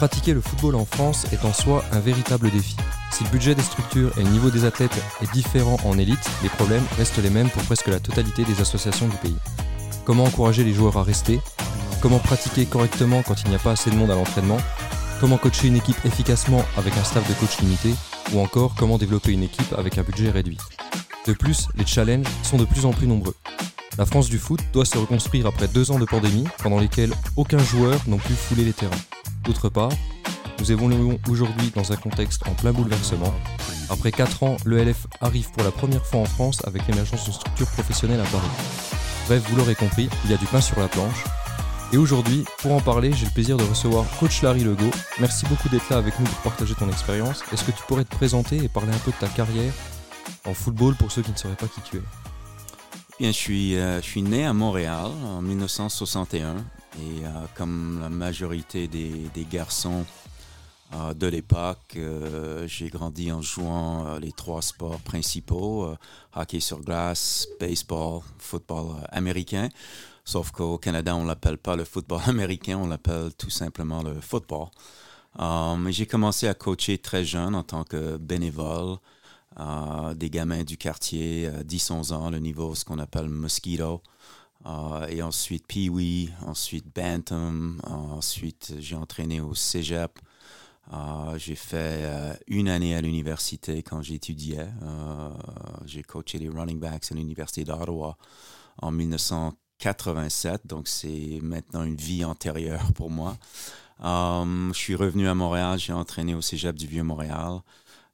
Pratiquer le football en France est en soi un véritable défi. Si le budget des structures et le niveau des athlètes est différent en élite, les problèmes restent les mêmes pour presque la totalité des associations du pays. Comment encourager les joueurs à rester? Comment pratiquer correctement quand il n'y a pas assez de monde à l'entraînement? Comment coacher une équipe efficacement avec un staff de coach limité? Ou encore comment développer une équipe avec un budget réduit? De plus, les challenges sont de plus en plus nombreux. La France du foot doit se reconstruire après deux ans de pandémie pendant lesquels aucun joueur n'a pu fouler les terrains. D'autre part, nous évoluons aujourd'hui dans un contexte en plein bouleversement. Après 4 ans, l'ELF arrive pour la première fois en France avec l'émergence d'une structure professionnelle à Paris. Bref, vous l'aurez compris, il y a du pain sur la planche. Et aujourd'hui, pour en parler, j'ai le plaisir de recevoir Coach Larry Legault. Merci beaucoup d'être là avec nous pour partager ton expérience. Est-ce que tu pourrais te présenter et parler un peu de ta carrière en football pour ceux qui ne sauraient pas qui tu es? Bien, euh, je suis né à Montréal en 1961 et euh, comme la majorité des, garçons euh, de l'époque, j'ai grandi en jouant les trois sports principaux, hockey sur glace, baseball, football américain. Sauf qu'au Canada, on ne l'appelle pas le football américain, on l'appelle tout simplement le football. j'ai commencé à coacher très jeune en tant que bénévole. Euh, des gamins du quartier, 10-11 ans, le niveau, ce qu'on appelle mosquito. Euh, et ensuite Pee-Wee, ensuite Bantam, ensuite j'ai entraîné au Cégep. Euh, j'ai fait une année à l'université quand j'étudiais. j'ai coaché les running backs à l'université d'Ottawa en 1987, donc c'est maintenant une vie antérieure pour moi. je suis revenu à Montréal, j'ai entraîné au Cégep du Vieux-Montréal.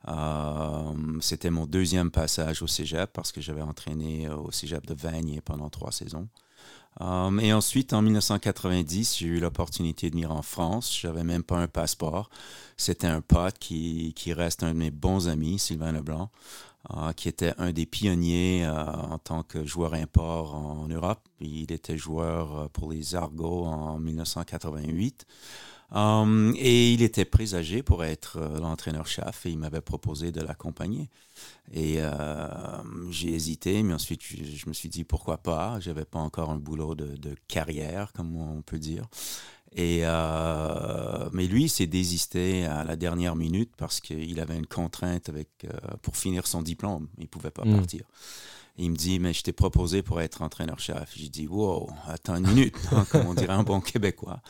Euh, c'était mon deuxième passage au cégep parce que j'avais entraîné euh, au cégep de Vanier pendant trois saisons. Euh, et ensuite, en 1990, j'ai eu l'opportunité de venir en France. Je n'avais même pas un passeport. C'était un pote qui, qui, reste un de mes bons amis, Sylvain Leblanc, qui était un des pionniers en tant que joueur import en Europe. Il était joueur pour les Argos en 1988. Um, et il était présagé pour être euh, l'entraîneur-chef et il m'avait proposé de l'accompagner. Et euh, j'ai hésité, mais ensuite je, me suis dit pourquoi pas. J'avais pas encore un boulot de, de, carrière, comme on peut dire. Et euh, mais lui s'est désisté à la dernière minute parce qu'il avait une contrainte avec pour finir son diplôme. Il pouvait pas hmm. partir il me dit, mais je t'ai proposé pour être entraîneur-chef. J'ai dit, wow, attends une minute, hein, comme on dirait un bon Québécois.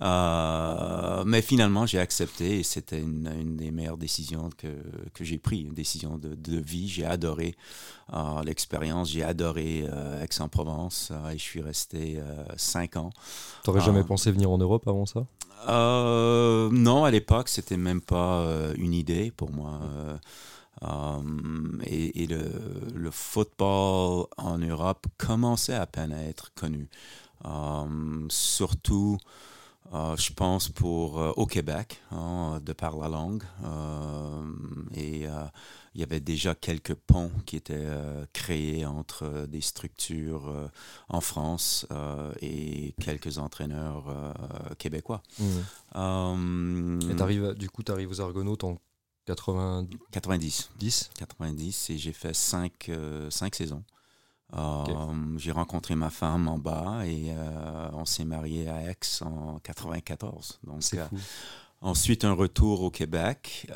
Euh, mais finalement, j'ai accepté et c'était une, des meilleures décisions que, que j'ai prises, une décision de, de vie. J'ai adoré euh, l'expérience, j'ai adoré euh, Aix-en-Provence et je suis resté cinq ans. Tu n'aurais jamais pensé venir en Europe avant ça? Non, à l'époque, c'était même pas une idée pour moi. Um, et, le, le, football en Europe commençait à peine à être connu. Um, surtout, uh, je pense, pour, uh, au Québec, hein, de par la langue. Et il y avait déjà quelques ponts qui étaient créés entre des structures en France et quelques entraîneurs québécois. Mmh. et du coup, tu arrives aux Argonautes en 90. 10 90 et j'ai fait 5, euh, saisons. Euh, j'ai rencontré ma femme en bas et euh, on s'est marié à Aix en 94. Donc, ensuite, un retour au Québec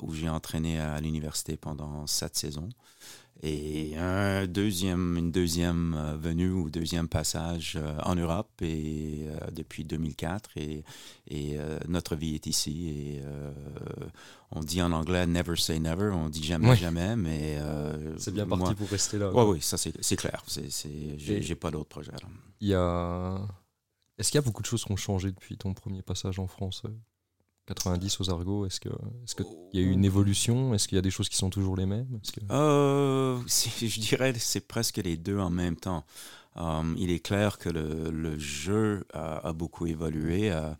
où j'ai entraîné à l'université pendant 7 saisons. Et un deuxième, une deuxième euh, venue ou deuxième passage euh, en Europe et, euh, depuis 2004. Et, et notre vie est ici. Et on dit en anglais never say never, on dit jamais jamais, mais. c'est bien parti pour rester là. Oui, oui, ça c'est clair. J'ai pas d'autres projets. Il y a. Est-ce qu'il y a beaucoup de choses qui ont changé depuis ton premier passage en France 90 aux Argos Est-ce qu'il est y a eu une évolution? Est-ce qu'il y a des choses qui sont toujours les mêmes? Euh, Je dirais c'est presque les deux en même temps. Euh, il est clair que le, le jeu a, beaucoup évolué, a,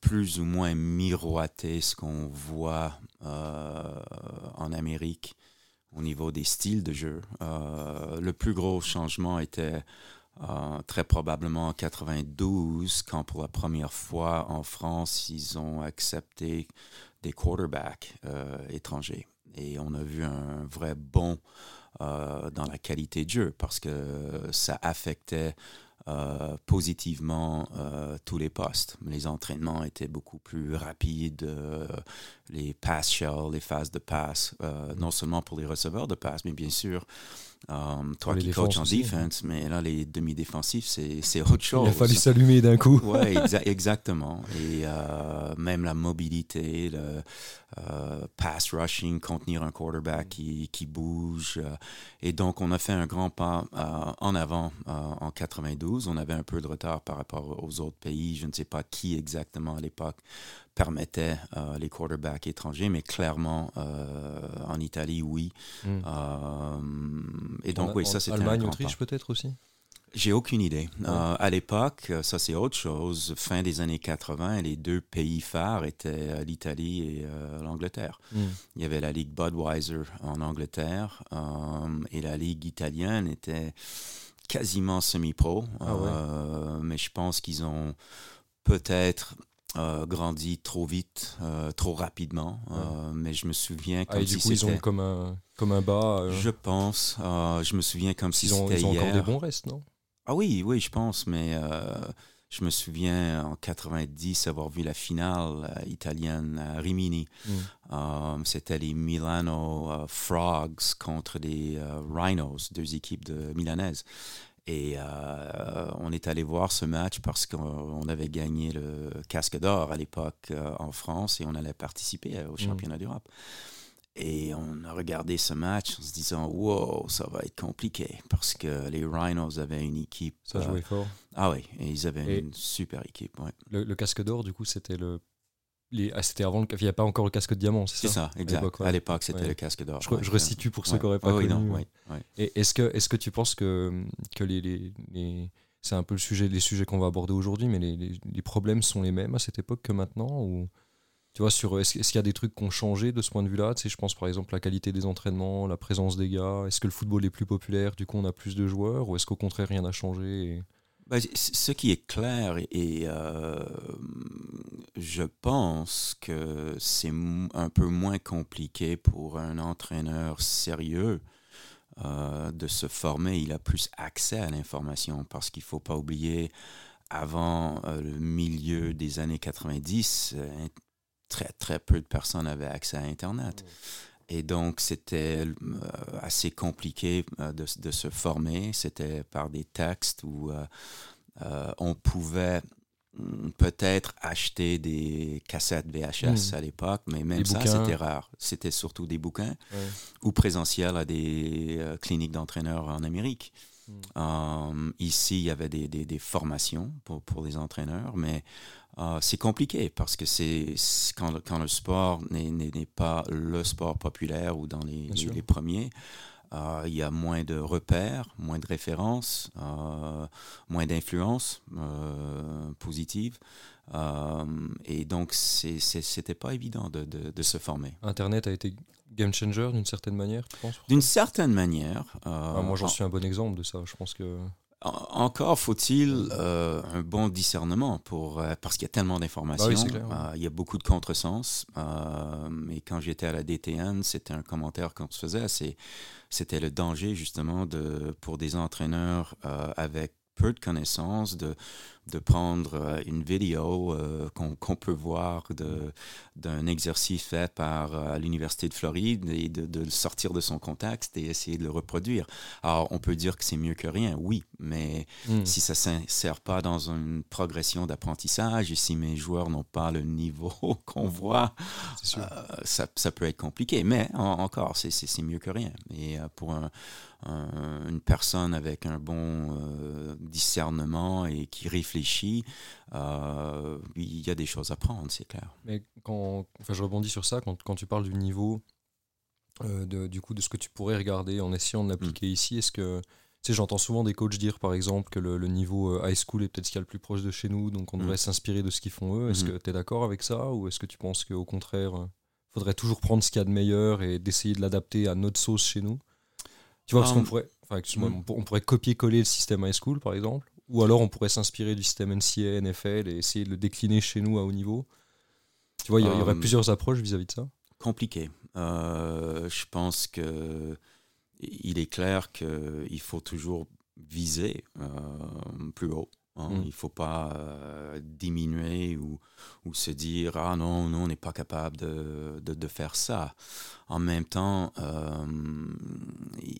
plus ou moins miroité ce qu'on voit euh, en Amérique au niveau des styles de jeu. le plus gros changement était euh, très probablement en 92, quand pour la première fois en France, ils ont accepté des quarterbacks euh, étrangers. Et on a vu un vrai bond euh, dans la qualité de jeu parce que ça affectait euh, positivement tous les postes. Les entraînements étaient beaucoup plus rapides, les pass shells, les phases de passe, non seulement pour les receveurs de passe, mais bien sûr Um, toi qui coach en défense, mais là, les demi-défensifs, c'est autre chose. Il a fallu s'allumer d'un coup. oui, exactement. Et euh, même la mobilité, le euh, pass rushing, contenir un quarterback qui, qui bouge. Euh, et donc, on a fait un grand pas en avant en 92. On avait un peu de retard par rapport aux autres pays. Je ne sais pas qui exactement à l'époque permettait euh, les quarterbacks étrangers, mais clairement euh, en Italie, oui. Hmm. Euh, et donc, oui, ça c'était Allemagne, Autriche peut-être aussi? J'ai aucune idée. à l'époque, ça c'est autre chose. Fin des années 80, les deux pays phares étaient l'Italie et l'Angleterre. Hmm. Il y avait la Ligue Budweiser en Angleterre et la Ligue italienne était quasiment semi-pro. Ah mais je pense qu'ils ont peut-être euh, grandi trop vite, euh, trop rapidement. Euh, mais je me souviens ah, comme ah, et du coup, ils ont comme un, comme un bas. Je pense. je me souviens comme si c'était hier. Ils ont encore des bons restes, non? Ah oui, oui, je pense. Mais je me souviens en 90 avoir vu la finale italienne à Rimini. Hmm. c'était les Milano Frogs contre les Rhinos, deux équipes de milanaises. Et euh, on est allé voir ce match parce qu'on avait gagné le casque d'or à l'époque euh, en France et on allait participer au mm. championnat d'Europe. Et on a regardé ce match en se disant Wow, ça va être compliqué parce que les Rhinos avaient une équipe. Ça jouait euh, fort. Ah oui, et ils avaient une super équipe. Le, casque d'or, du coup, c'était le ah, c'était avant le... Il n'y a pas encore le casque de diamant, c'est ça C'est ça, exact. À l'époque, c'était le casque d'or. Je, je, resitue pour ceux qui n'auraient pas connu. Et est-ce que, est que tu penses que, que les, les, c'est un peu le sujet, les sujets qu'on va aborder aujourd'hui, mais les, les, problèmes sont les mêmes à cette époque que maintenant ou tu vois, sur est-ce, qu'il y a des trucs qui ont changé de ce point de vue-là? Tu sais, Je pense par exemple la qualité des entraînements, la présence des gars. Est-ce que le football est plus populaire? Du coup, on a plus de joueurs Ou est-ce qu'au contraire, rien n'a changé ben, ce qui est clair, et euh, je pense que c'est un peu moins compliqué pour un entraîneur sérieux euh, de se former. Il a plus accès à l'information parce qu'il ne faut pas oublier, avant euh, le milieu des années 90, très très peu de personnes avaient accès à Internet. Et donc, c'était euh, assez compliqué euh, de, de, se former. C'était par des textes où euh, on pouvait mm, peut-être acheter des cassettes VHS hmm. à l'époque, mais même ça, c'était rare. C'était surtout des bouquins ou présentiels à des cliniques d'entraîneurs en Amérique. Hmm. ici, il y avait des, des, formations pour, pour, les entraîneurs, mais ah, c'est compliqué parce que c'est quand, quand, le sport n'est pas le sport populaire ou dans les, les, premiers, uh, il y a moins de repères, moins de références, uh, moins d'influence euh, positive. et donc, c'était pas évident de, de, de, se former. Internet a été game changer d'une certaine manière, tu penses? D'une certaine manière. Ah, moi, j'en suis un bon exemple de ça. Je pense que. Encore faut-il euh, un bon discernement pour euh, parce qu'il y a tellement d'informations. Bah euh, il y a beaucoup de contresens. et quand j'étais à la DTN, c'était un commentaire qu'on se faisait. C'était le danger justement de pour des entraîneurs avec peu de connaissances, de, de prendre euh, une vidéo euh, qu'on peut voir d'un exercice fait par euh, l'Université de Floride et de, de, le sortir de son contexte et essayer de le reproduire. Alors, on peut dire que c'est mieux que rien, oui, mais hmm. si ça ne sert pas dans une progression d'apprentissage et si mes joueurs n'ont pas le niveau qu'on voit, ça, ça, peut être compliqué. Mais encore, c'est mieux que rien. Et pour un, une personne avec un bon discernement et qui réfléchit euh, il y a des choses à prendre, c'est clair. Mais quand, enfin, je rebondis sur ça, quand, quand tu parles du niveau, euh, de, du coup, de ce que tu pourrais regarder en essayant de l'appliquer mm. ici, est-ce que tu sais, j'entends souvent des coachs dire, par exemple, que le, niveau euh, high school est peut-être ce qu'il y a le plus proche de chez nous, donc on mm. devrait s'inspirer de ce qu'ils font eux. Est-ce mm-hmm. que tu es d'accord avec ça ou est-ce que tu penses qu'au contraire, il faudrait toujours prendre ce qu'il y a de meilleur et d'essayer de l'adapter à notre sauce chez nous? Tu vois, parce qu'on pourrait, enfin, mm. on pourrait copier-coller le système high school, par exemple, ou alors on pourrait s'inspirer du système NCA, NFL et essayer de le décliner chez nous à haut niveau. Tu vois, il y, aurait euh, plusieurs approches vis-à-vis de ça. Compliqué. Euh, je pense que il est clair qu'il faut toujours viser plus haut. Hein. Mm. Il ne faut pas euh, diminuer ou, ou, se dire Ah non, non on n'est pas capable de, de, faire ça. En même temps, euh,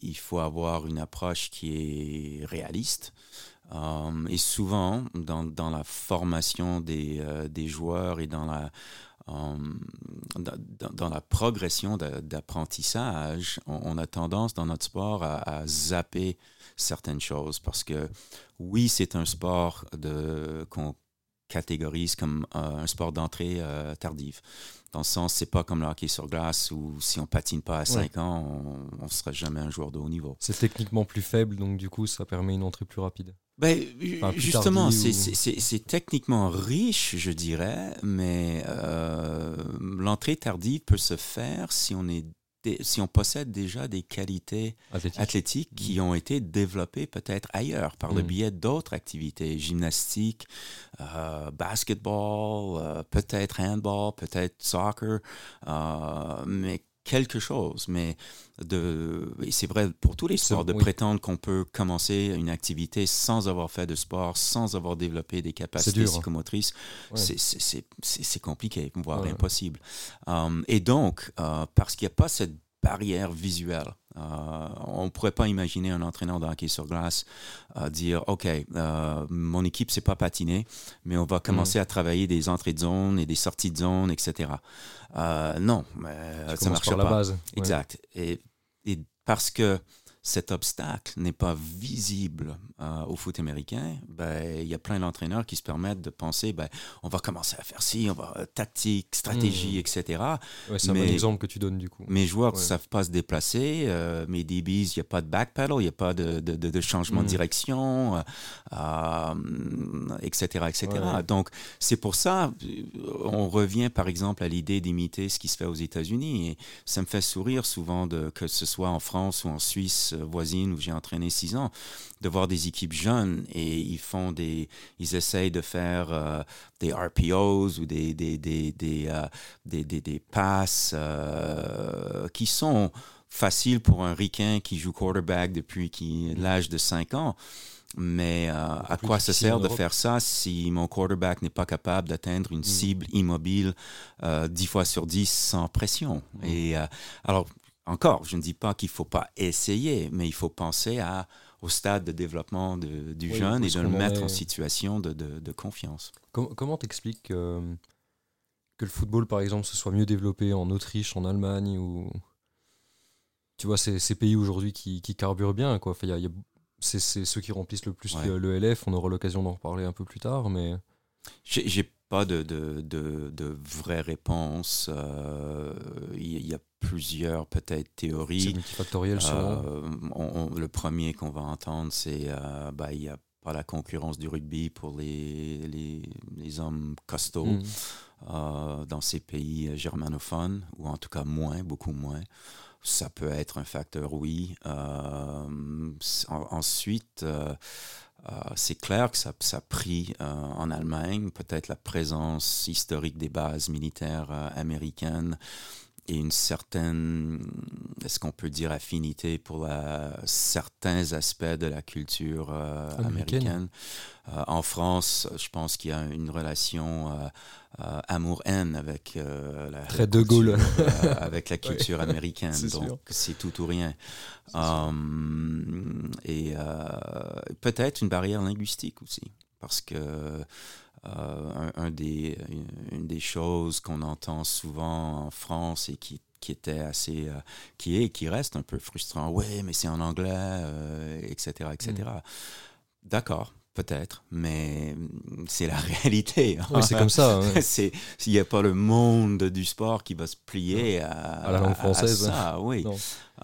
il faut avoir une approche qui est réaliste. Euh, et souvent, dans, dans, la formation des, des joueurs et dans la, dans, la progression d'apprentissage, on, a tendance dans notre sport à, à zapper certaines choses parce que oui, c'est un sport qu'on catégorise comme euh, un sport d'entrée euh, tardive. Dans le sens, c'est pas comme le hockey sur glace où si on patine pas à 5 ans, on ne sera jamais un joueur de haut niveau. C'est techniquement plus faible, donc du coup, ça permet une entrée plus rapide. Ben, justement, c'est techniquement riche, je dirais, mais euh, l'entrée tardive peut se faire si on est si on possède déjà des qualités athlétiques, qui mm. ont été développées peut-être ailleurs par le mm. biais d'autres activités, gymnastique, euh, basketball, euh, peut-être handball, peut-être soccer, euh, mais quelque chose. Mais de, c'est vrai pour tous les sports, de prétendre qu'on peut commencer une activité sans avoir fait de sport, sans avoir développé des capacités hein. psychomotrices, c'est compliqué, voire impossible. et donc, parce qu'il n'y a pas cette barrière visuelle. Euh, on ne pourrait pas imaginer un entraîneur de hockey sur glace euh, dire OK, euh, mon équipe ne sait pas patiner, mais on va commencer mm. à travailler des entrées de zone et des sorties de zone, etc. non, ça ne marche pas. La base. Exact. Et, et, parce que cet obstacle n'est pas visible euh, au foot américain, ben, il y a plein d'entraîneurs qui se permettent de penser, ben, on va commencer à faire ci, on va euh, tactique, stratégie, hmm. etc. c'est un bon exemple que tu donnes du coup. Mes joueurs ne savent pas se déplacer, euh, mes DBs, il n'y a pas de backpedal, il n'y a pas de, de, de changement de hmm. direction, etc., etc. Donc c'est pour ça, on revient par exemple à l'idée d'imiter ce qui se fait aux États-Unis et ça me fait sourire souvent de, que ce soit en France ou en Suisse voisine où j'ai entraîné six ans, de voir des équipes jeunes et ils font des, ils essayent de faire euh, des RPOs ou des, des, des, des, euh, des, des, passes euh, qui sont faciles pour un ricain qui joue quarterback depuis l'âge de 5 ans. Mais à quoi ça sert de faire ça si mon quarterback n'est pas capable d'atteindre une mm. cible immobile euh, 10 fois sur 10 sans pression? Mm. Et alors, encore, je ne dis pas qu'il ne faut pas essayer, mais il faut penser à, au stade de développement du jeune et de le mettre en situation de, confiance. comment t'expliques euh, que le football, par exemple, se soit mieux développé en Autriche, en Allemagne ou tu vois ces, pays aujourd'hui qui, carburent bien quoi. c'est ceux qui remplissent le plus le, LF. On aura l'occasion d'en reparler un peu plus tard, mais j'ai pas de, de, de, vraie réponse. Euh, il y, a plusieurs peut-être théories. C'est multifactoriel euh, le premier qu'on va entendre, c'est bah, il y a pas la concurrence du rugby pour les, les, les hommes costauds mm. euh, dans ces pays germanophones, ou en tout cas moins, beaucoup moins. Ça peut être un facteur, oui. ensuite, c'est clair que ça, ça a pris en Allemagne peut-être la présence historique des bases militaires américaines et une certaine, est-ce qu'on peut dire affinité pour certains aspects de la culture euh, américaine. Euh, en France, je pense qu'il y a une relation euh, amour-haine avec la, Très de Gaulle. avec la culture américaine. Donc c'est tout ou rien. et peut-être une barrière linguistique aussi, parce que euh, un, des, une des choses qu'on entend souvent en France et qui, qui était assez, euh, qui est et qui reste un peu frustrant. Oui, mais c'est en anglais, etc., euh, etc. Mm. D'accord, Peut-être, mais c'est la réalité. Oui, c'est comme ça. Il n'y a pas le monde du sport qui va se plier à, la langue française. ça, oui.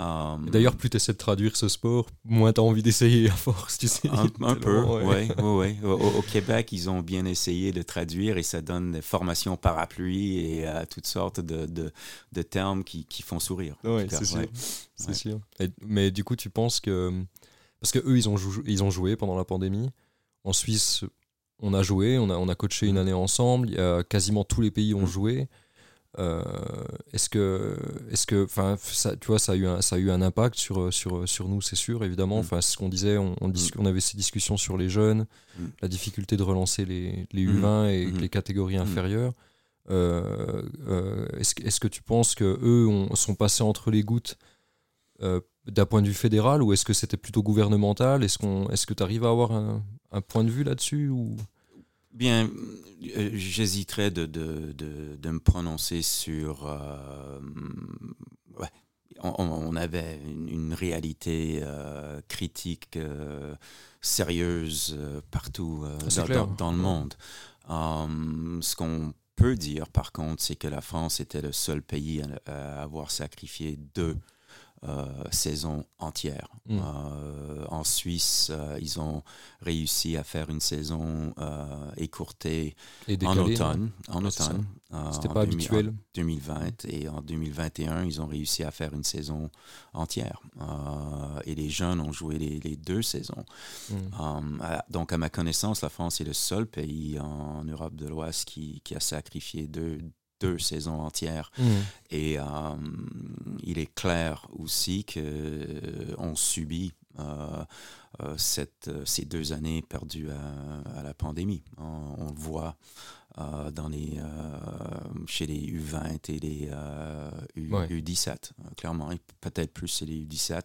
Euh, D'ailleurs, plus tu essaies de traduire ce sport, moins tu as envie d'essayer à force, tu sais. Un, peu, oui. Ouais, Au, Québec, ils ont bien essayé de traduire et ça donne des formations parapluies et euh, toutes sortes de, de, de termes qui, qui, font sourire. Oui, c'est sûr. Sûr. mais du coup, tu penses que... Parce que eux, ils ont, ils ont joué pendant la pandémie. En Suisse, on a joué, on a, on a coaché une année ensemble. quasiment tous les pays ont joué. Euh, est-ce que, est-ce que, enfin, ça, tu vois, ça a eu un, ça a eu un impact sur, sur, sur nous, c'est sûr, évidemment. Mm. Enfin, ce qu'on disait, on, on, on, avait ces discussions sur les jeunes, mm. la difficulté de relancer les, les U20 et les catégories inférieures. Euh, euh, est-ce, est-ce que tu penses que eux sont passés entre les gouttes d'un point de vue fédéral ou est-ce que c'était plutôt gouvernemental? Est-ce qu'on, est-ce que tu arrives à avoir un, un point de vue là-dessus ou? Bien, euh, j'hésiterais de, de, de, me prononcer sur... Euh, ouais, on, avait une, réalité euh, critique sérieuse partout dans, dans, le monde. ce qu'on peut dire, par contre, c'est que la France était le seul pays à avoir sacrifié deux saison entière. Mm. Euh, en Suisse, euh, ils ont réussi à faire une saison écourtée en automne. En automne. C'était pas habituel. 2020 et en 2021, ils ont réussi à faire une saison entière. et les jeunes ont joué les, deux saisons. Mm. donc, à ma connaissance, la France est le seul pays en Europe de l'Ouest qui, qui, a sacrifié deux, deux saisons entières. Mmh. Et euh, il est clair aussi qu'on euh, subit euh, cette, ces deux années perdues à, la pandémie. On, le voit dans les, chez les U20 et les U, 17 clairement. Peut-être plus chez les U17.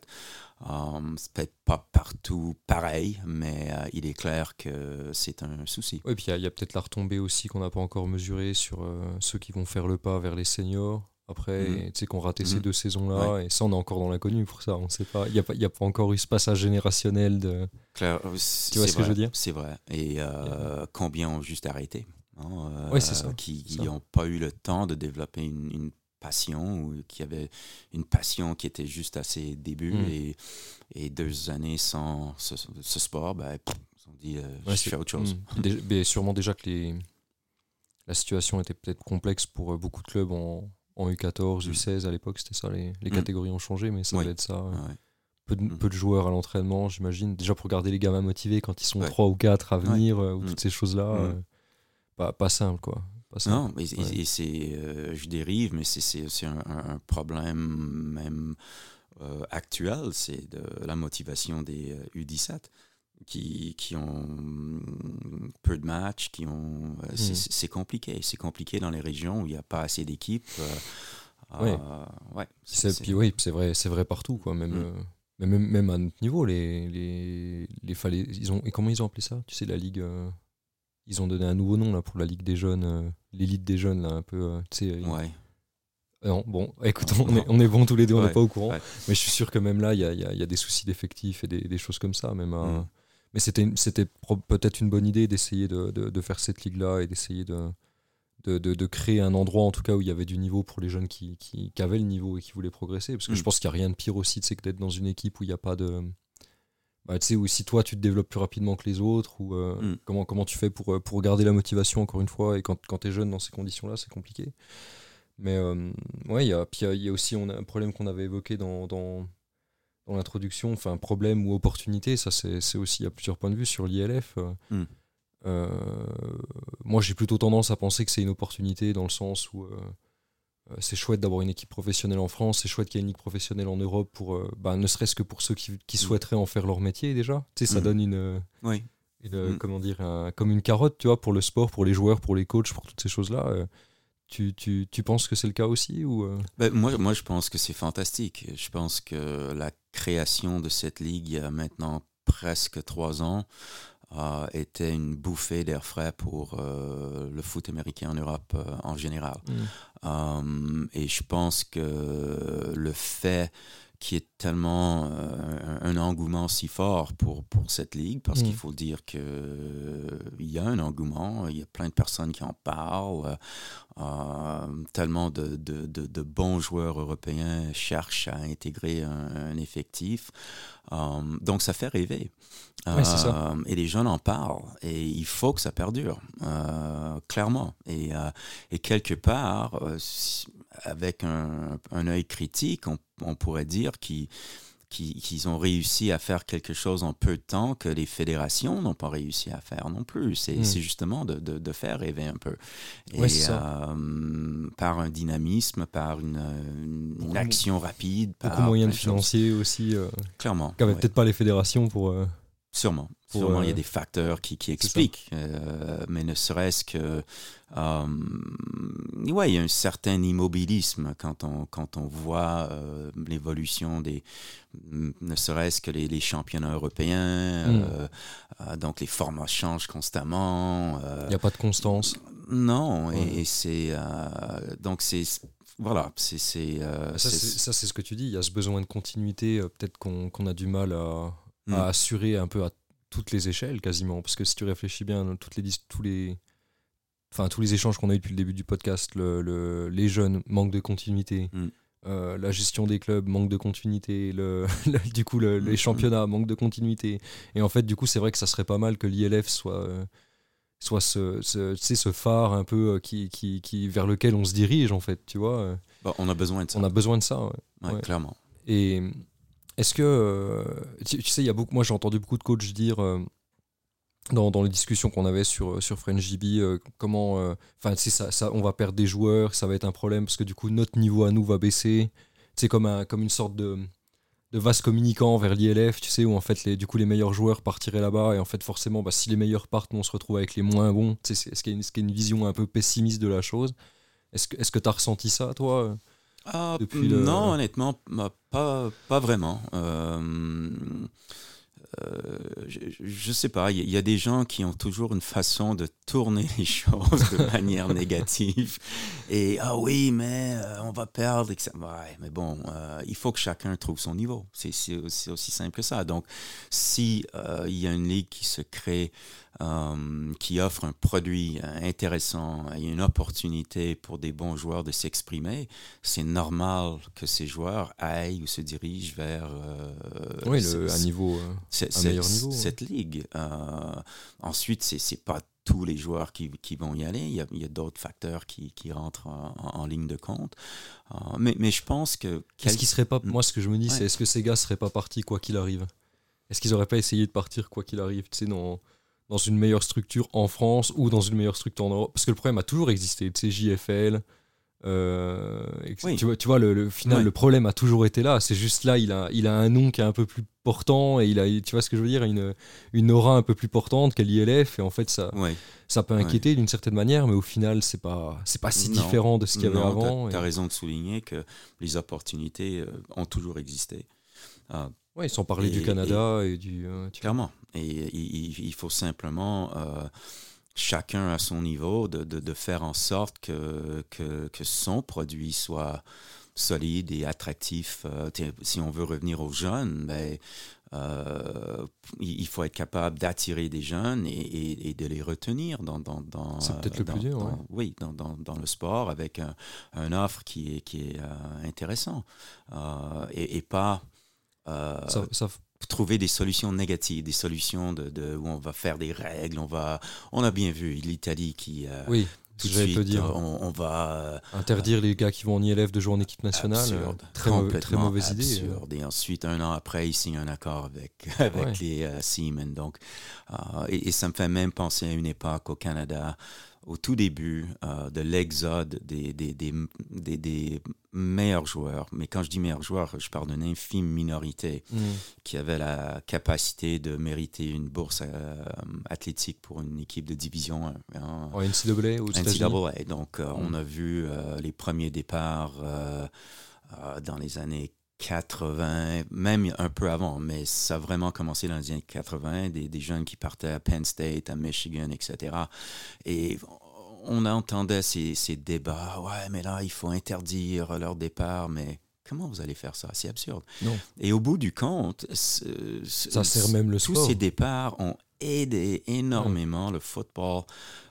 Um, c'est peut-être pas partout pareil, mais euh, il est clair que c'est un souci. Oui, puis il y a, peut-être la retombée aussi qu'on n'a pas encore mesurée sur euh, ceux qui vont faire le pas vers les seniors. Après, mhm. tu sais qu'on raté ces mhm. deux saisons-là, et ça, on est encore dans l'inconnu pour ça. On sait pas. Il n'y a, pas, a pas encore eu ce passage générationnel de. Claire, tu vois ce que je veux dire? C'est vrai. Et euh, combien ont juste arrêté? Hein, Oui, ça. Qui n'ont pas eu le temps de développer une, une passion ou qui avait une passion qui était juste à ses débuts hmm. et, et, deux années sans ce, sport, ben, ils ont dit euh, je fais autre chose. Hmm. sûrement déjà que les, la situation était peut-être complexe pour euh, beaucoup de clubs en, en U14, U16 à l'époque, c'était ça, les, les hmm. catégories ont changé, mais ça devait être ça. Peu, de, peu, de, joueurs à l'entraînement, j'imagine. Déjà pour garder les gamins motivés quand ils sont 3 ou 4 à venir, euh, ou toutes ces choses-là, pas, pas simple quoi. Non, et, c'est, euh, je dérive, mais c'est aussi un, problème même euh, actuel, c'est de la motivation des U17 euh, qui, qui ont peu de matchs, qui ont, hmm. c'est compliqué. C'est compliqué dans les régions où il n'y a pas assez d'équipes. oui. ouais, puis oui, c'est vrai, c'est vrai partout, quoi. Même, hmm. même, même, à notre niveau, les, les, les, ils ont, et comment ils ont appelé ça? Tu sais, la ligue ils ont donné un nouveau nom là pour la Ligue des jeunes, euh, l'élite des jeunes là, un peu. Euh, tu sais, ouais. Non, bon, écoute, on est, on est bons tous les deux, on n'est pas au courant. Mais je suis sûr que même là, il y a, y a, des soucis d'effectifs et des, des, choses comme ça. Même mm. Mais c'était, peut-être une bonne idée d'essayer de, de, faire cette ligue-là et d'essayer de, créer un endroit, en tout cas, où il y avait du niveau pour les jeunes qui, qui, qui avaient le niveau et qui voulaient progresser. Parce que je mm. pense qu'il n'y a rien de pire aussi, c'est que d'être dans une équipe où il n'y a pas de bah, tu sais, ou si toi tu te développes plus rapidement que les autres, ou euh, mm. comment, comment tu fais pour, euh, pour garder la motivation encore une fois, et quand, quand tu es jeune dans ces conditions-là, c'est compliqué. Mais euh, ouais, il y a, puis il y, a aussi on a un problème qu'on avait évoqué dans, dans, dans l'introduction, enfin problème ou opportunité, ça c'est aussi à plusieurs points de vue sur l'ILF. Mm. moi j'ai plutôt tendance à penser que c'est une opportunité dans le sens où euh, c'est chouette d'avoir une équipe professionnelle en France, c'est chouette qu'il y ait une ligue professionnelle en Europe, pour, euh, bah, ne serait-ce que pour ceux qui, mm. souhaiteraient en faire leur métier déjà. Tu sais, ça mm. donne une, oui. Mm. comment dire, comme une carotte, tu vois, pour le sport, pour les joueurs, pour les coachs, pour toutes ces choses-là. Euh, tu, tu, tu, penses que c'est le cas aussi ou ben, moi, moi, je pense que c'est fantastique. Je pense que la création de cette ligue il y a maintenant presque trois ans a été une bouffée d'air frais pour le foot américain en Europe en général. Um, et je pense que le fait qu'il y ait tellement euh, un engouement si fort pour, pour cette ligue, parce qu'il mm. faut dire qu'il il y a un engouement, il y a plein de personnes qui en parlent, euh, tellement de, de, de, bons joueurs européens cherchent à intégrer un, effectif. Donc ça fait rêver. Et les jeunes en parlent. Et il faut que ça perdure, euh, clairement. Et, et quelque part, avec un, un œil critique, on, on pourrait dire qu'il qu'ils ont réussi à faire quelque chose en peu de temps que les fédérations n'ont pas réussi à faire non plus. C'est Hmm. justement de, de- de faire rêver un peu. Et Ouais, euh, par un dynamisme, par une, action rapide. Beaucoup par de moyens financiers aussi. Euh, Clairement. qu'avaient ouais. peut-être pas les fédérations pour. euh, Sûrement. pour, Sûrement, il y a des facteurs qui, expliquent. euh, mais ne serait-ce que. euh, ouais, il y a un certain immobilisme quand on, quand on voit euh, l'évolution des. Ne serait-ce que les, les championnats européens. Mm. euh, donc, les formats changent constamment. Il n'y a pas de constance. non, et, Ouais. et c'est. donc, c'est. Voilà, c'est. euh, Ça, c'est- ce que tu dis. Il y a ce besoin de continuité, euh, peut-être qu'on qu'on a du mal à, Mm. à assurer un peu à toutes les échelles, quasiment. Parce que si tu réfléchis bien, toutes les, tous les. Enfin, tous les échanges qu'on a eu depuis le début du podcast, le, le- les jeunes, manque de continuité. Mm. Euh, la gestion des clubs, manque de continuité. Le, le- du coup, le- Mm, les mm. championnats, manque de continuité. Et en fait, du coup, c'est vrai que ça serait pas mal que l'ILF soit, euh, soit ce, ce, ce phare un peu euh, qui, qui, qui, vers lequel on se dirige, en fait. Tu vois, bon, on a besoin de ça. on a besoin de ça. ouais. Ouais, ouais. Clairement. Et est-ce que, euh, tu, sais, il y a beaucoup, moi j'ai entendu beaucoup de coachs dire euh, dans, les discussions qu'on avait sur, sur French euh, comment, euh, enfin, ça, on va perdre des joueurs, ça va être un problème parce que du coup notre niveau à nous va baisser. C'est comme, comme une sorte de, de vase communicant vers l'ILF, tu sais, où en fait, les, du coup, les meilleurs joueurs partiraient là-bas et en fait, forcément, bah, si les meilleurs partent, on se retrouve avec les moins bons. Tu sais, Est-ce qu'il y, a une vision un peu pessimiste de la chose? Est-ce que tu as ressenti ça, toi Ah, Depuis le- Non, honnêtement, bah, pas, pas vraiment. Euh, euh, je, je sais pas, il y, a- il y a des gens qui ont toujours une façon de tourner les choses de manière négative. Et ah oui, mais euh, on va perdre. etc. Ouais, mais bon, il faut que chacun trouve son niveau. C'est aussi simple que ça. Donc, si euh, il y a une ligue qui se crée, euh, qui offre un produit euh, intéressant, a une opportunité pour des bons joueurs de s'exprimer, c'est normal que ces joueurs aillent ou se dirigent vers euh, Oui, ce- le, un niveau. un meilleur niveau, cette ligue. Euh, ensuite, c'est pas tous les joueurs qui, qui vont y aller. Il y a, d'autres facteurs qui, qui rentrent en, ligne de compte. Euh, mais, mais je pense que... Est-ce quel- qu'ils seraient pas. Mm. Moi, ce que je me dis, Ouais. c'est est-ce que ces gars seraient pas partis quoi qu'il arrive? Est-ce qu'ils auraient pas essayé de partir quoi qu'il arrive, tu sais, dans, dans une meilleure structure en France ou dans une meilleure structure en Europe Parce que le problème a toujours existé, tu sais, JFL. euh, Oui. Tu vois, tu vois le, le final, le problème a toujours été là. C'est juste là, il a, il a un nom qui est un peu plus portant et il a, tu vois ce que je veux dire, une, une aura un peu plus portante qu'à l'ILF. Et en fait, ça, ça peut inquiéter d'une certaine manière, mais au final, c'est pas, c'est pas si Non. différent de ce qu'il y avait Non, avant. Tu as, et- raison de souligner que les opportunités euh, ont toujours existé. Euh, Ouais, sans parler du Canada et, du. euh, vois. Clairement. Et il, faut simplement, euh, chacun à son niveau, de, de- de faire en sorte que, que, que son produit soit solide et attractif. Euh, si on veut revenir aux jeunes, ben, euh, il faut être capable d'attirer des jeunes et, et- et de les retenir dans, dans, dans C'est peut-être le dans- plus dur, ouais. Oui, dans, le sport avec un, un offre qui est, qui est euh, intéressant et, et pas Ça, ça, trouver des solutions négatives, des solutions de, de- où on va faire des règles, on va, on a bien vu l'Italie qui euh, oui, tout de suite, te dire. on, on va euh, Interdire les gars qui vont en ILF de jouer en équipe nationale, absurde, euh, très, mau- très complètement mauvaise idée. euh. absurde. Et ensuite, un an après, ils signent un accord avec, avec Ouais. les euh, Seamen. Donc, euh, et, et ça me fait même penser à une époque au Canada, au tout début euh, de l'exode des, des, des, des- des meilleurs joueurs. Mais quand je dis meilleurs joueurs, je parle d'une infime minorité Mm. qui avait la capacité de mériter une bourse euh, athlétique pour une équipe de division 1. hein, En NCAA États-Unis. NCAA. Donc, euh, on a vu euh, les premiers départs dans les années 80, même un peu avant, mais ça a vraiment commencé dans les années 80, des, des jeunes qui partaient à Penn State, à Michigan, etc. Et on entendait ces, ces débats, ouais, mais là, il faut interdire leur départ, mais comment vous allez faire ça C'est absurde. Non. Et au bout du compte, ce- ce- Ça sert même le tous sport. ces départs ont aidé énormément le football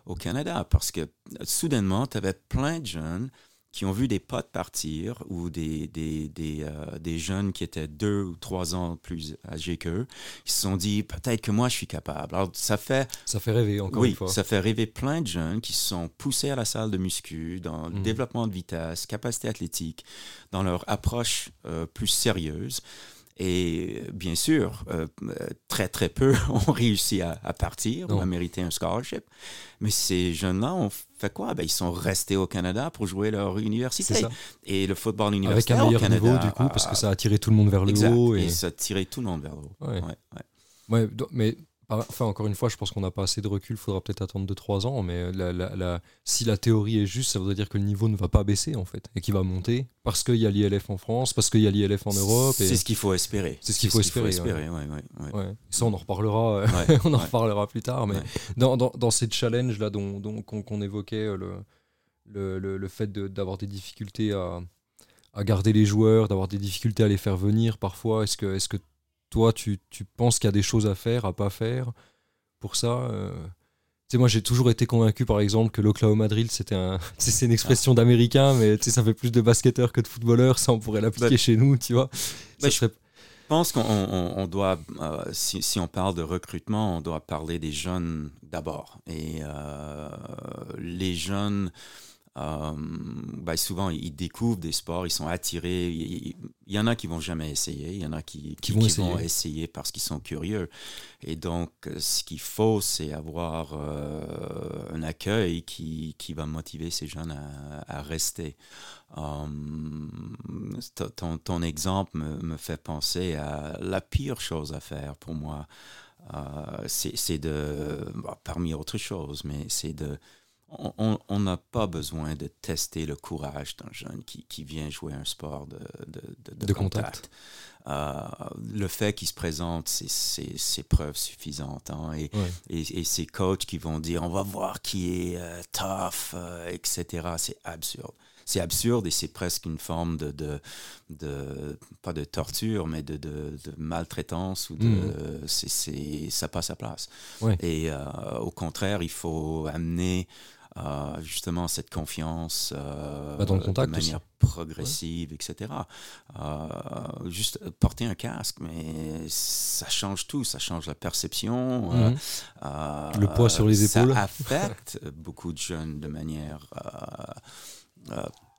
au Canada parce que soudainement, tu avais plein de jeunes qui ont vu des potes partir ou des, des, des, euh, des jeunes qui étaient deux ou trois ans plus âgés qu'eux. Ils se sont dit, peut-être que moi, je suis capable. Alors, ça fait Ça fait rêver, encore oui, une fois. ça fait rêver plein de jeunes qui se sont poussés à la salle de muscu, dans le Mhm. développement de vitesse, capacité athlétique, dans leur approche euh, plus sérieuse. Et bien sûr, euh, très très peu ont réussi à, partir ou à mériter un scholarship. Mais ces jeunes-là ont fait quoi? Ben, Ils sont restés au Canada pour jouer leur université. Et le football universitaire Avec un meilleur niveau, du coup, parce que ça a tiré tout le monde vers le haut. Et... ça a tiré tout le monde vers le haut. Ouais. Ouais, mais Enfin, encore une fois, je pense qu'on n'a pas assez de recul, il faudra peut-être attendre 2-3 ans, mais la, si la théorie est juste, ça voudrait dire que le niveau ne va pas baisser en fait, et qu'il va monter, parce qu'il y a l'ILF en France, parce qu'il y a l'ILF en Europe. C'est ce qu'il faut espérer. C'est ce qu'il faut, espérer. Ça, on en reparlera, on en reparlera plus tard, mais dans, dans, dans, ces challenges là dont, dont qu'on évoquait, euh, le, le, le, fait d'avoir des difficultés à, à garder les joueurs, d'avoir des difficultés à les faire venir parfois, est-ce que, est-ce que toi, tu, penses qu'il y a des choses à faire, à pas faire pour ça euh... moi, j'ai toujours été convaincu, par exemple, que l'Oklahoma Drill, c'était un, c'est une expression d'américain, mais ça fait plus de basketteurs que de footballeurs. Ça, on pourrait l'appliquer bah, chez nous, tu vois. Bah, je pense qu'on doit, euh, si, on parle de recrutement, on doit parler des jeunes d'abord. Et euh, les jeunes, euh, ben souvent, ils découvrent des sports, ils sont attirés. Il, y en a qui vont jamais essayer, il y en a qui, qui, vont, essayer. parce qu'ils sont curieux. Et donc, ce qu'il faut, c'est avoir euh, un accueil qui, qui, va motiver ces jeunes à, à rester. Euh, ton, ton, exemple me, me, fait penser à la pire chose à faire pour moi. c'est de, parmi autres choses, mais c'est de on n'a pas besoin de tester le courage d'un jeune qui, qui, vient jouer un sport de, de, contact. Euh, le fait qu'il se présente, c'est preuve suffisante. Hein, et, et, ces coachs qui vont dire on va voir qui est euh, tough, euh, etc., c'est absurde c'est absurde et c'est presque une forme de, de, pas de torture, mais de, de, maltraitance ou de, mm. c'est, ça passe à place. Et au contraire, il faut amener justement cette confiance euh, bah, dans le contact de manière progressive, etc. Euh, juste porter un casque, mais ça change tout, ça change la perception. Euh, mhm. le poids sur les épaules. Ça affecte beaucoup de jeunes de manière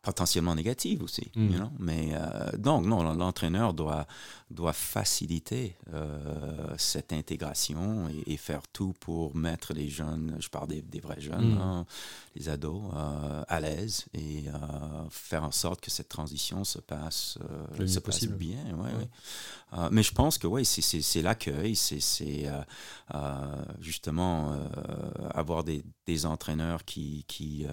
potentiellement négative aussi. Mm. Mais euh, donc, non, l'entraîneur doit, doit faciliter euh, cette intégration et, faire tout pour mettre les jeunes, je parle des, vrais jeunes, mm. hein, les ados, euh, à l'aise et faire en sorte que cette transition se passe, se passe bien. Ouais, mais je pense que oui, c'est l'accueil, c'est justement avoir des, des, entraîneurs qui... qui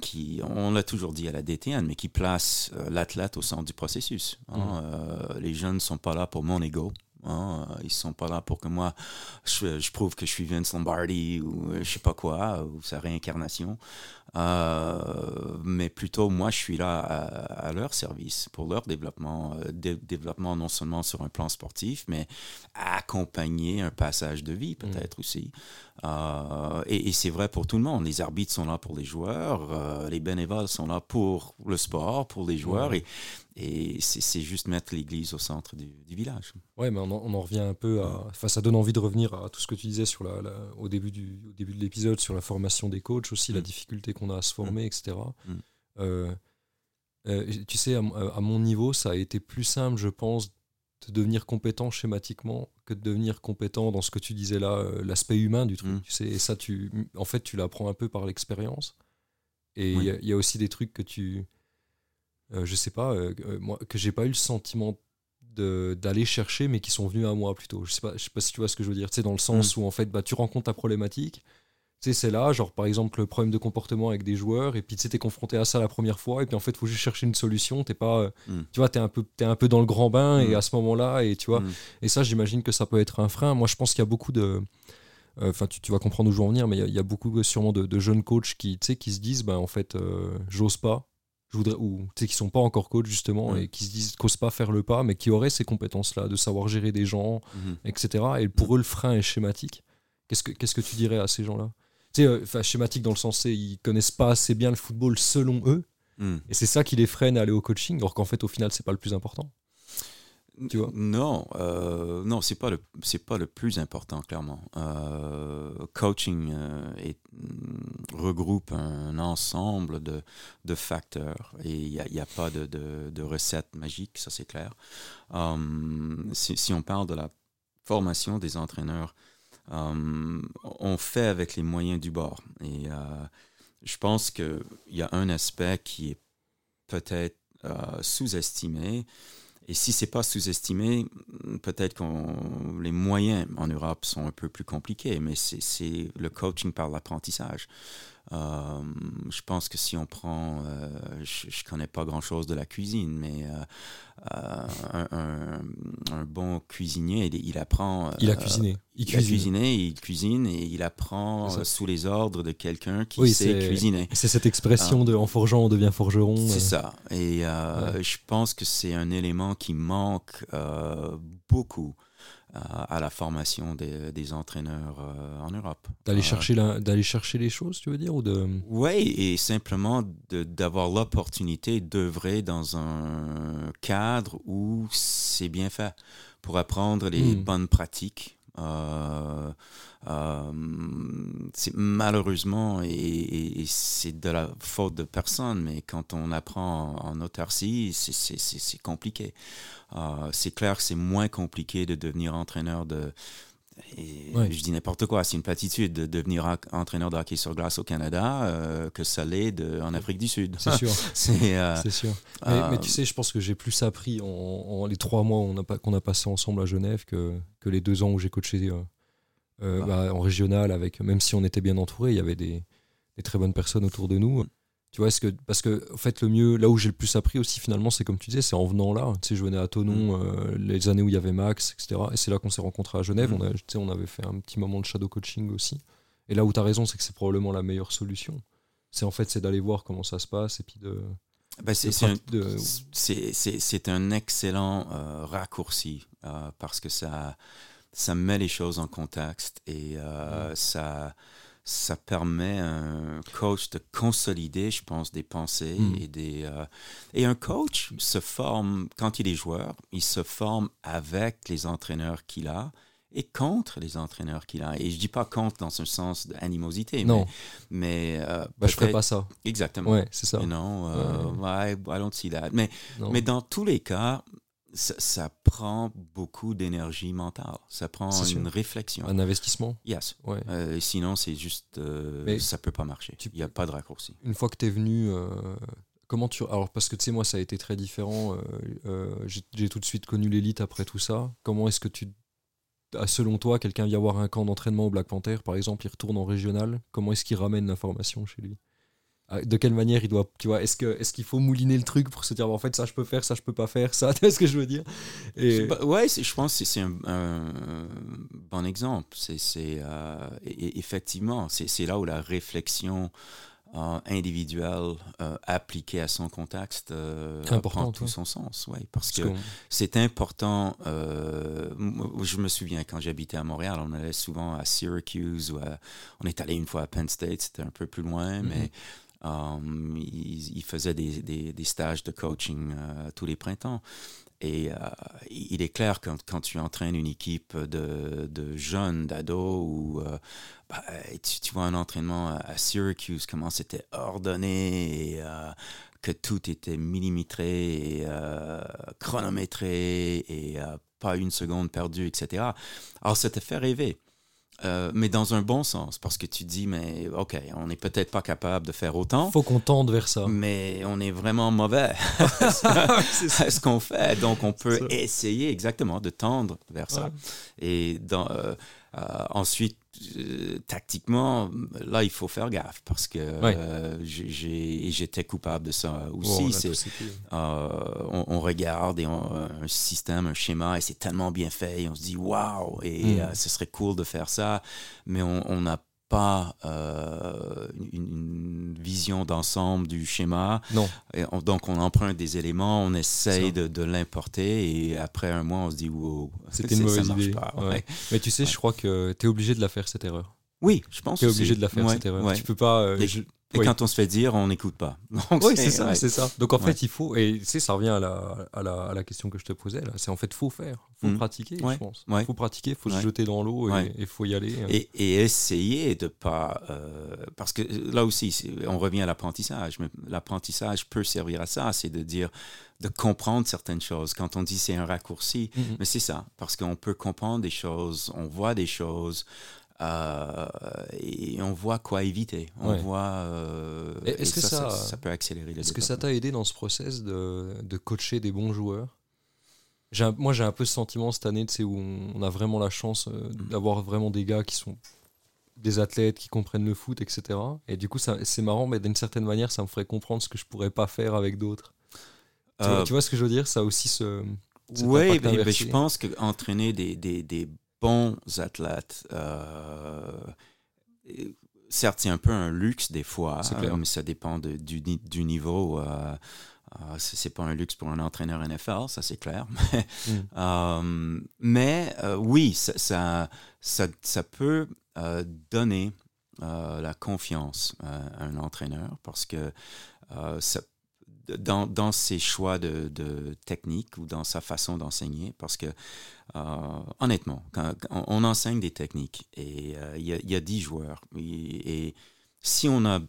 qui, on l'a toujours dit à la DTN, mais qui place euh, l'athlète au centre du processus. Hein. Mm. Euh, les jeunes ne sont pas là pour mon ego. Hein. Ils sont pas là pour que moi, je, prouve que je suis Vince Lombardi ou je sais pas quoi, ou sa réincarnation. Euh, mais plutôt, moi, je suis là à, leur service, pour leur développement, euh, développement non seulement sur un plan sportif, mais accompagner un passage de vie mm. peut-être aussi. Euh, et, c'est vrai pour tout le monde. Les arbitres sont là pour les joueurs, les bénévoles sont là pour le sport, pour les joueurs. Et, et c'est juste mettre l'église au centre du, village. Ouais, mais on en, revient un peu à. Enfin, ça donne envie de revenir à tout ce que tu disais sur la, au, début du, au début de l'épisode, sur la formation des coachs aussi, la mm. difficulté qu'on a à se former, etc. Mm. Euh, euh, tu sais, à, mon niveau, ça a été plus simple, je pense, de devenir compétent schématiquement que de devenir compétent dans ce que tu disais là, euh, l'aspect humain du truc. Mm. Tu sais, et ça, tu, en fait, tu l'apprends un peu par l'expérience. Et il y, a aussi des trucs que tu, je sais pas, moi, que j'ai pas eu le sentiment d'aller chercher, mais qui sont venus à moi plutôt. Je sais pas, je sais pas si tu vois ce que je veux dire. C'est dans le sens mm. où en fait, bah, tu rencontres ta problématique sais, c'est là, genre par exemple le problème de comportement avec des joueurs, et puis tu sais, t'es confronté à ça la première fois, et puis en fait, il faut juste chercher une solution. T'es pas, euh, hmm. tu vois, t'es un peu, es un peu dans le grand bain, et hmm. à ce moment-là, et tu vois, hmm. et ça, j'imagine que ça peut être un frein. Moi, je pense qu'il y a beaucoup de, euh, enfin, tu, vas comprendre où je veux en venir, mais il y, a beaucoup sûrement de, jeunes coachs qui, qui se disent, ben en fait, euh, j'ose pas. Je voudrais, ou tu sais, qui sont pas encore coachs justement et qui se disent qu'osent pas faire le pas, mais qui auraient ces compétences-là de savoir gérer des gens, etc. Et pour eux, le frein est schématique. Qu'est-ce que, qu'est-ce que tu dirais à ces gens-là? Tu sais, euh, schématique dans le sens, ils connaissent pas assez bien le football selon eux. Hmm. Et c'est ça qui les freine à aller au coaching, alors qu'en fait, au final, c'est pas le plus important. tu vois? Non, euh, non, c'est pas le c'est pas le plus important clairement. Euh, coaching euh, est, mm, regroupe un ensemble de, de facteurs et il n'y a, y a, pas de, de, de, recette magique, ça c'est clair. Um, si, si, on parle de la formation des entraîneurs, um, on fait avec les moyens du bord et je pense qu'il y a un aspect qui est peut-être sous-estimé et si c'est pas sous-estimé, peut-être que les moyens en Europe sont un peu plus compliqués, mais c'est le coaching par l'apprentissage. Euh, je pense que si on prend, euh, je, ne connais pas grand chose de la cuisine, mais euh, un, un, bon cuisinier, il, il apprend. il a cuisiné. Il, il a cuisiné, il cuisine et il apprend sous les ordres de quelqu'un qui sait cuisiner. C'est cette expression de en forgeant on devient forgeron. C'est ça. Et ouais. je pense que c'est un élément qui manque beaucoup à la formation des, des entraîneurs euh, en Europe. D'aller chercher, d'aller chercher les choses, tu veux dire ou de... Oui, et simplement d'avoir l'opportunité d'œuvrer dans un cadre où c'est bien fait pour apprendre les hmm. bonnes pratiques. Euh, euh, c'est malheureusement, et, c'est de la faute de personne, mais quand on apprend en, autarcie, c'est compliqué. Euh, c'est clair que c'est moins compliqué de devenir entraîneur de. Je dis n'importe quoi, c'est une platitude de devenir entraîneur de hockey sur glace au Canada euh, que ça l'est en Afrique du Sud. C'est sûr. c'est sûr. Mais, tu sais, je pense que j'ai plus appris en, les trois mois qu'on a, a passé ensemble à Genève que, que les deux ans où j'ai coaché euh, bah, en régional, avec, même si on était bien entouré, il y avait des, des très bonnes personnes autour de nous. Tu vois, est-ce que, parce que, en fait, le mieux, là où j'ai le plus appris aussi, finalement, c'est comme tu disais, c'est en venant là. Tu sais, je venais à Tonon mm. euh, les années où il y avait Max, etc. Et c'est là qu'on s'est rencontrés à Genève. Mm. On, a, tu sais, on avait fait un petit moment de shadow coaching aussi. Et là où tu as raison, c'est que c'est probablement la meilleure solution. C'est en fait, c'est d'aller voir comment ça se passe et puis de. Ben c'est un, de... un, excellent euh, raccourci parce que ça, ça met les choses en contexte et euh, mm. ça, ça permet à un coach de consolider, je pense, des pensées mm. et des. Euh, et un coach se forme, quand il est joueur, il se forme avec les entraîneurs qu'il a et contre les entraîneurs qu'il a. Et je dis pas contre dans un sens d'animosité. Non. Mais. mais euh, bah, je ferais pas ça. Exactement. Ouais, c'est ça. Non, ouais. I, I don't see that. Mais, mais dans tous les cas, ça, prend beaucoup d'énergie mentale. Ça prend une réflexion. Un investissement? Yes. Ouais. Euh, sinon, c'est juste. Euh, ça peut pas marcher. Il n'y a pas de raccourci. Une fois que tu es venu. Euh, comment tu. Alors, parce que tu sais, moi, ça a été très différent. J'ai tout de suite connu l'élite après tout ça. Comment est-ce que tu. Selon toi, quelqu'un vient voir un camp d'entraînement au Black Panther, par exemple, il retourne en régional. Comment est-ce qu'il ramène l'information chez lui? ah, de quelle manière il doit tu vois est-ce que est-ce qu'il faut mouliner le truc pour se dire en fait ça je peux faire ça je peux pas faire ça tu vois ce que je veux dire? Et... ouais je pense que c'est un, bon exemple. C'est euh, effectivement c'est là où la réflexion euh, individuelle euh, appliquée à son contexte prend tout son sens ouais parce, que c'est important je me souviens quand j'habitais à Montréal on allait souvent à Syracuse ou on est allé une fois à Penn State c'était un peu plus loin mm-hmm. mais Um, il, faisait des, stages de coaching euh, tous les printemps. Et euh, il est clair que quand, tu entraînes une équipe de, de jeunes, d'ados, ou euh, bah, tu, vois un entraînement à, Syracuse, comment c'était ordonné, et, que tout était millimétré, et, chronométré, et pas une seconde perdue, etc. Alors ça te fait rêver. Euh, mais dans un bon sens, parce que tu dis, mais OK, on n'est peut-être pas capable de faire autant. faut qu'on tende vers ça. Mais on est vraiment mauvais c'est ce qu'on fait. Donc, on peut essayer exactement de tendre vers ça. Et dans, euh, ensuite, euh, tactiquement, là, il faut faire gaffe parce que euh, j'étais coupable de ça aussi. on, regarde et un système, un schéma, et c'est tellement bien fait, et on se dit waouh, et hmm. ce serait cool de faire ça, mais on n'a pas euh, une, vision d'ensemble du schéma. Non. Et donc, on emprunte des éléments, on essaye de, de l'importer et après un mois, on se dit, wow, c'était une mauvaise idée. Mais tu sais, je crois que tu es obligé de la faire, cette erreur. Oui, je pense. Tu es obligé de la faire, cette erreur. Tu peux pas. Euh, Et quand on se fait dire, on n'écoute pas. oui, c'est ça, c'est ça. Donc en fait, il faut, et tu ça revient à la, à la, à la question que je te posais, là. C'est en fait, faut faire, faut mm. pratiquer, je pense. Il faut pratiquer, il faut se jeter dans l'eau et il faut y aller. Hein. Et, et, essayer de pas. Euh, parce que là aussi, on revient à l'apprentissage. Mais l'apprentissage peut servir à ça, c'est de dire, de comprendre certaines choses. Quand on dit c'est un raccourci, mm-hmm. mais c'est ça, parce qu'on peut comprendre des choses, on voit des choses. Euh, et on voit quoi éviter. On voit. Euh, est-ce que ça, ça, peut accélérer Est-ce que ça t'a aidé dans ce process de, de coacher des bons joueurs? Un, Moi, j'ai un peu ce sentiment cette année, où on, a vraiment la chance euh, mm. d'avoir vraiment des gars qui sont des athlètes, qui comprennent le foot, etc. Et du coup, c'est marrant, mais d'une certaine manière, ça me ferait comprendre ce que je pourrais pas faire avec d'autres. Tu, vois ce que je veux dire? Ça aussi ce. Oui, mais, je pense qu'entraîner des, des, des bons athlètes. Euh, certes, c'est un peu un luxe des fois, mais ça dépend du, du, niveau. Euh, euh, c'est pas un luxe pour un entraîneur NFL, ça c'est clair. Mais, mm. oui, ça, ça, ça, peut donner la confiance à un entraîneur parce que ça, dans, ses choix de, de, technique ou dans sa façon d'enseigner parce que euh, honnêtement, on, enseigne des techniques et euh, il y, a, dix joueurs et, si on a,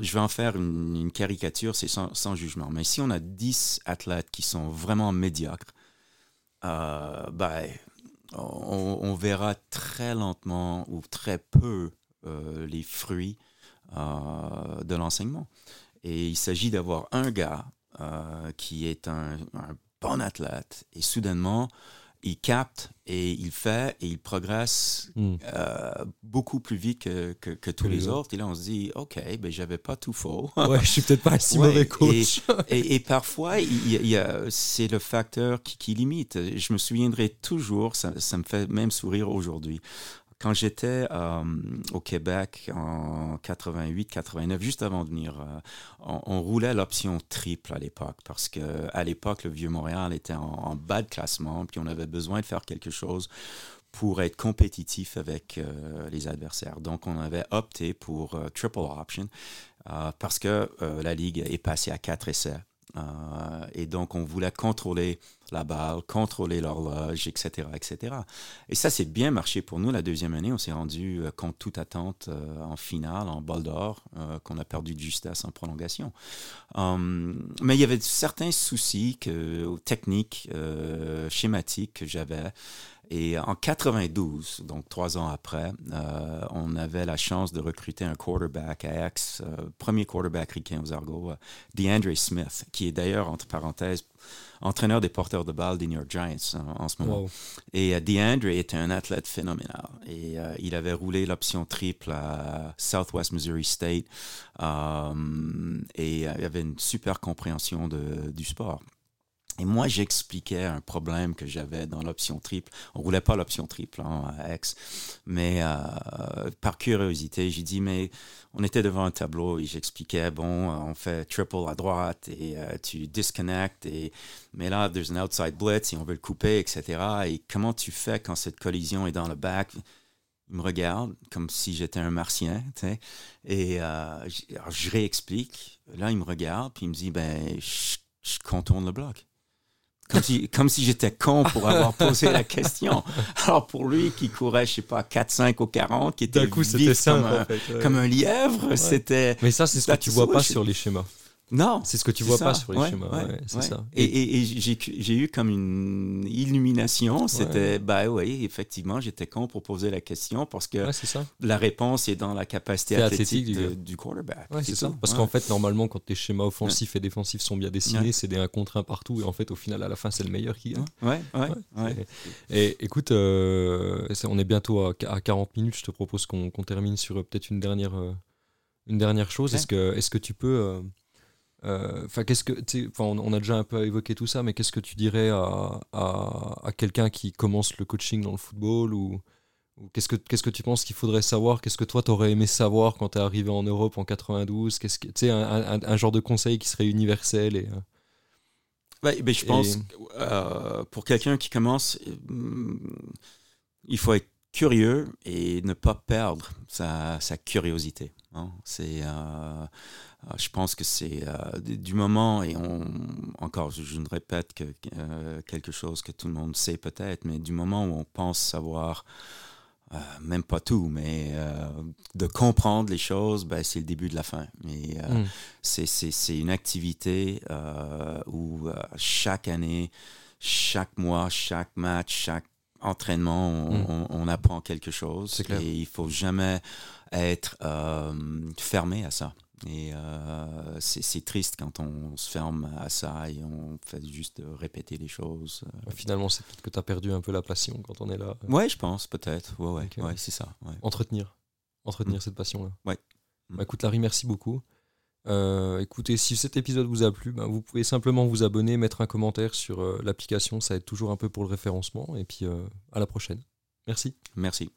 je vais en faire une, caricature, c'est sans, jugement, mais si on a 10 athlètes qui sont vraiment médiocres, on, on, verra très lentement ou très peu les fruits de l'enseignement. Et il s'agit d'avoir un gars euh, qui est un, bon athlète et soudainement, il capte et il fait et il progresse hmm. euh, beaucoup plus vite que, que, tous les, autres. Et là, on se dit, OK, ben, j'avais pas tout faux. ouais, je suis peut-être pas un si mauvais coach. Et, et, parfois, il, c'est le facteur qui, qui, limite. Je me souviendrai toujours, ça, ça me fait même sourire aujourd'hui. Quand j'étais euh, au Québec en 88-89, juste avant de venir, euh, on, roulait l'option triple à l'époque parce que à l'époque, le Vieux-Montréal était en, bas de classement, puis on avait besoin de faire quelque chose pour être compétitif avec euh, les adversaires. Donc, on avait opté pour triple option parce que la Ligue est passée à quatre essais. Et donc, on voulait contrôler la balle, contrôler l'horloge, etc., etc. Et ça, c'est bien marché pour nous. La deuxième année, on s'est rendu euh, contre toute attente euh, en finale, en bol d'or, euh, qu'on a perdu de justesse en prolongation. Hum, mais il y avait certains soucis que, techniques, schématiques que j'avais. Et en 92, donc trois ans après, on avait la chance de recruter un quarterback à Aix, premier quarterback ricain aux Argos, DeAndre Smith, qui est d'ailleurs, entre parenthèses, entraîneur des porteurs de balles des New York Giants en, ce moment. Et euh, DeAndre était un athlète phénoménal. Et euh, il avait roulé l'option triple à Southwest Missouri State. Euh, et il avait une super compréhension de, du sport. Et moi, j'expliquais un problème que j'avais dans l'option triple. On roulait pas l'option triple hein, à X, mais euh, par curiosité, j'ai dit, mais on était devant un tableau et j'expliquais, bon, euh, on fait triple à droite et euh, tu disconnectes, et, mais là, there's an outside blitz et on veut le couper, etc. Et comment tu fais quand cette collision est dans le back? Il me regarde comme si j'étais un martien, et je réexplique. Là, il me regarde, puis il me dit, ben, je contourne le bloc comme si, j'étais con pour avoir posé la question. Alors pour lui qui courait, je sais pas, 4, 5 ou 40, qui était coup, vif comme, un, comme un lièvre, c'était... Mais ça, c'est ce que tu vois pas sur les schémas. Non. C'est ce que tu vois pas sur les schémas. c'est ça. Et, et, j'ai eu comme une illumination. C'était, bah oui, effectivement, j'étais con pour poser la question parce que la réponse est dans la capacité athlétique, du, quarterback. c'est ça. Parce qu'en fait, normalement, quand tes schémas offensifs et défensifs sont bien dessinés, c'est des 1 contre 1 partout. Et en fait, au final, à la fin, c'est le meilleur qui gagne. Ouais, ouais, Et, écoute, euh, on est bientôt à, 40 minutes. Je te propose qu'on termine sur euh, peut-être une dernière, euh, une dernière chose. Est-ce que, est que tu peux enfin, qu'est-ce que, on, on, a déjà un peu évoqué tout ça, mais qu'est-ce que tu dirais à, à, quelqu'un qui commence le coaching dans le football ou, qu'est-ce que qu'est-ce que tu penses qu'il faudrait savoir? Qu'est-ce que toi t'aurais aimé savoir quand tu es arrivé en Europe en 92 Qu'est-ce que, tu un, un, genre de conseil qui serait universel et euh, ben, je pense euh, pour quelqu'un qui commence, il faut être curieux et ne pas perdre sa, sa curiosité. hein. C'est, euh, euh, je pense que c'est euh, du moment, et on, encore, je, je ne répète que euh, quelque chose que tout le monde sait peut-être, mais du moment où on pense savoir euh, même pas tout, mais euh, de comprendre les choses, ben, c'est le début de la fin. Et, euh, Mm. c'est, une activité euh, où euh, chaque année, chaque mois, chaque match, chaque entraînement, on, Mm. on- on apprend quelque chose. Et il faut jamais être euh, fermé à ça. Et euh, c'est, triste quand on se ferme à ça et on fait juste répéter les choses. Finalement, c'est peut-être que tu as perdu un peu la passion quand on est là. Ouais, je pense, peut-être. Ouais, ouais, ouais c'est ça. ouais. Entretenir. Entretenir Mm. cette passion-là. Ouais. Mm. Bah, écoute, Larry, merci beaucoup. Euh, écoutez, si cet épisode vous a plu, bah, vous pouvez simplement vous abonner, mettre un commentaire sur euh, l'application. Ça aide toujours un peu pour le référencement. Et puis, euh, à la prochaine. Merci. Merci.